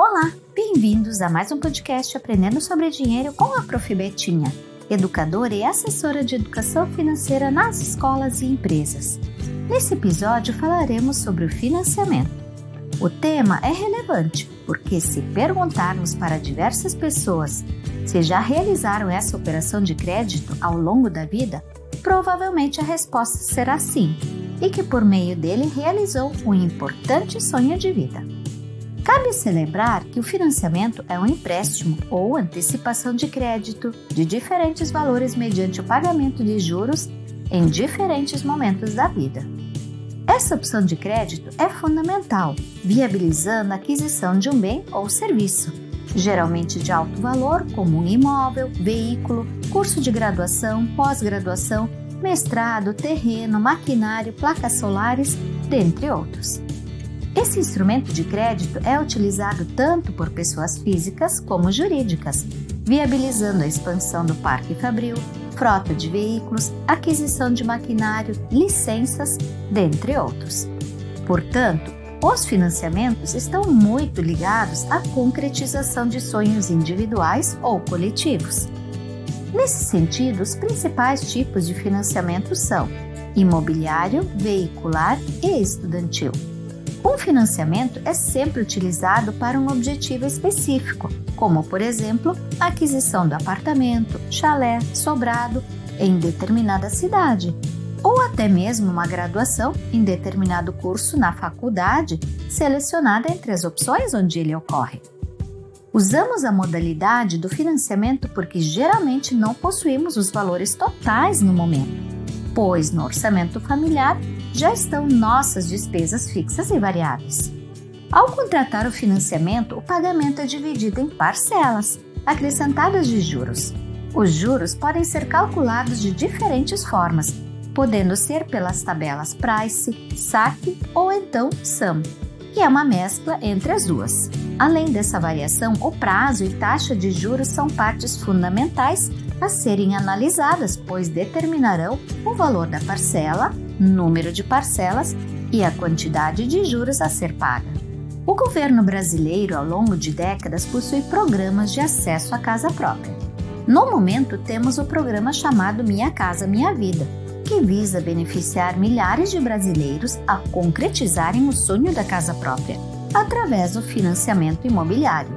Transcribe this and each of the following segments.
Olá, bem-vindos a mais um podcast Aprendendo sobre Dinheiro com a Prof. Betinha, educadora e assessora de educação financeira nas escolas e empresas. Nesse episódio falaremos sobre o financiamento. O tema é relevante porque, se perguntarmos para diversas pessoas se já realizaram essa operação de crédito ao longo da vida, provavelmente a resposta será sim, e que por meio dele realizou um importante sonho de vida. Cabe celebrar que o financiamento é um empréstimo ou antecipação de crédito de diferentes valores mediante o pagamento de juros em diferentes momentos da vida. Essa opção de crédito é fundamental, viabilizando a aquisição de um bem ou serviço, geralmente de alto valor, como um imóvel, veículo, curso de graduação, pós-graduação, mestrado, terreno, maquinário, placas solares, dentre outros. Esse instrumento de crédito é utilizado tanto por pessoas físicas como jurídicas, viabilizando a expansão do parque fabril, frota de veículos, aquisição de maquinário, licenças, dentre outros. Portanto, os financiamentos estão muito ligados à concretização de sonhos individuais ou coletivos. Nesse sentido, os principais tipos de financiamento são imobiliário, veicular e estudantil. Um financiamento é sempre utilizado para um objetivo específico, como, por exemplo, a aquisição do apartamento, chalé, sobrado em determinada cidade, ou até mesmo uma graduação em determinado curso na faculdade, selecionada entre as opções onde ele ocorre. Usamos a modalidade do financiamento porque geralmente não possuímos os valores totais no momento, pois no orçamento familiar já estão nossas despesas fixas e variáveis. Ao contratar o financiamento, o pagamento é dividido em parcelas, acrescentadas de juros. Os juros podem ser calculados de diferentes formas, podendo ser pelas tabelas Price, SAC ou então SAM, que é uma mescla entre as duas. Além dessa variação, o prazo e taxa de juros são partes fundamentais a serem analisadas, pois determinarão o valor da parcela número de parcelas e a quantidade de juros a ser paga. O governo brasileiro, ao longo de décadas, possui programas de acesso à casa própria. No momento, temos o programa chamado Minha Casa Minha Vida, que visa beneficiar milhares de brasileiros a concretizarem o sonho da casa própria através do financiamento imobiliário.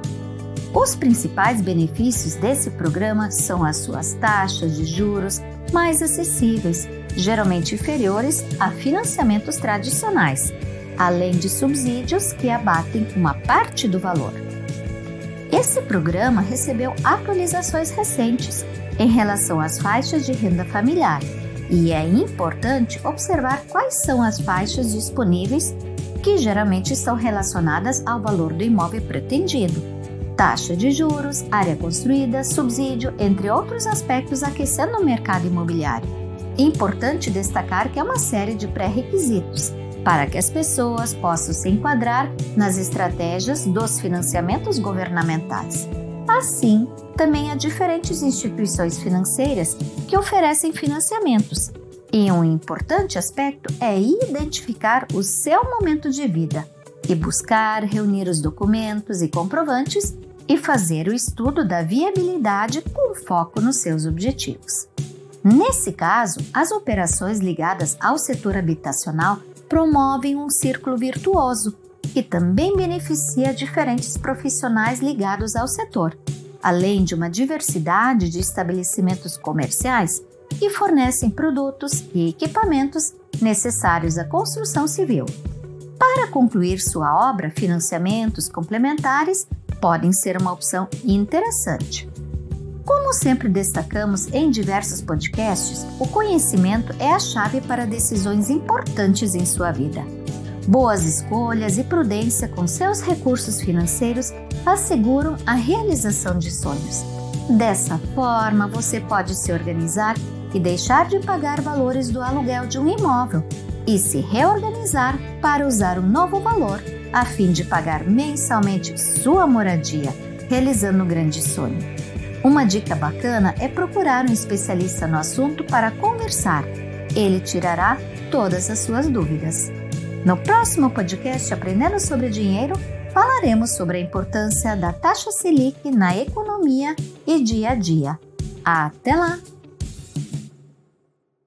Os principais benefícios desse programa são as suas taxas de juros mais acessíveis, geralmente inferiores a financiamentos tradicionais, além de subsídios que abatem uma parte do valor. Esse programa recebeu atualizações recentes em relação às faixas de renda familiar e é importante observar quais são as faixas disponíveis que geralmente estão relacionadas ao valor do imóvel pretendido. Taxa de juros, área construída, subsídio, entre outros aspectos aquecendo o mercado imobiliário. Importante destacar que é uma série de pré-requisitos para que as pessoas possam se enquadrar nas estratégias dos financiamentos governamentais. Assim, também há diferentes instituições financeiras que oferecem financiamentos, e um importante aspecto é identificar o seu momento de vida e buscar reunir os documentos e comprovantes e fazer o estudo da viabilidade com foco nos seus objetivos. Nesse caso, as operações ligadas ao setor habitacional promovem um círculo virtuoso que também beneficia diferentes profissionais ligados ao setor, além de uma diversidade de estabelecimentos comerciais que fornecem produtos e equipamentos necessários à construção civil. Para concluir sua obra, financiamentos complementares podem ser uma opção interessante. Como sempre destacamos em diversos podcasts, o conhecimento é a chave para decisões importantes em sua vida. Boas escolhas e prudência com seus recursos financeiros asseguram a realização de sonhos. Dessa forma, você pode se organizar e deixar de pagar valores do aluguel de um imóvel e se reorganizar para usar um novo valor a fim de pagar mensalmente sua moradia, realizando um grande sonho. Uma dica bacana é procurar um especialista no assunto para conversar. Ele tirará todas as suas dúvidas. No próximo podcast Aprendendo sobre Dinheiro, falaremos sobre a importância da taxa Selic na economia e dia a dia. Até lá!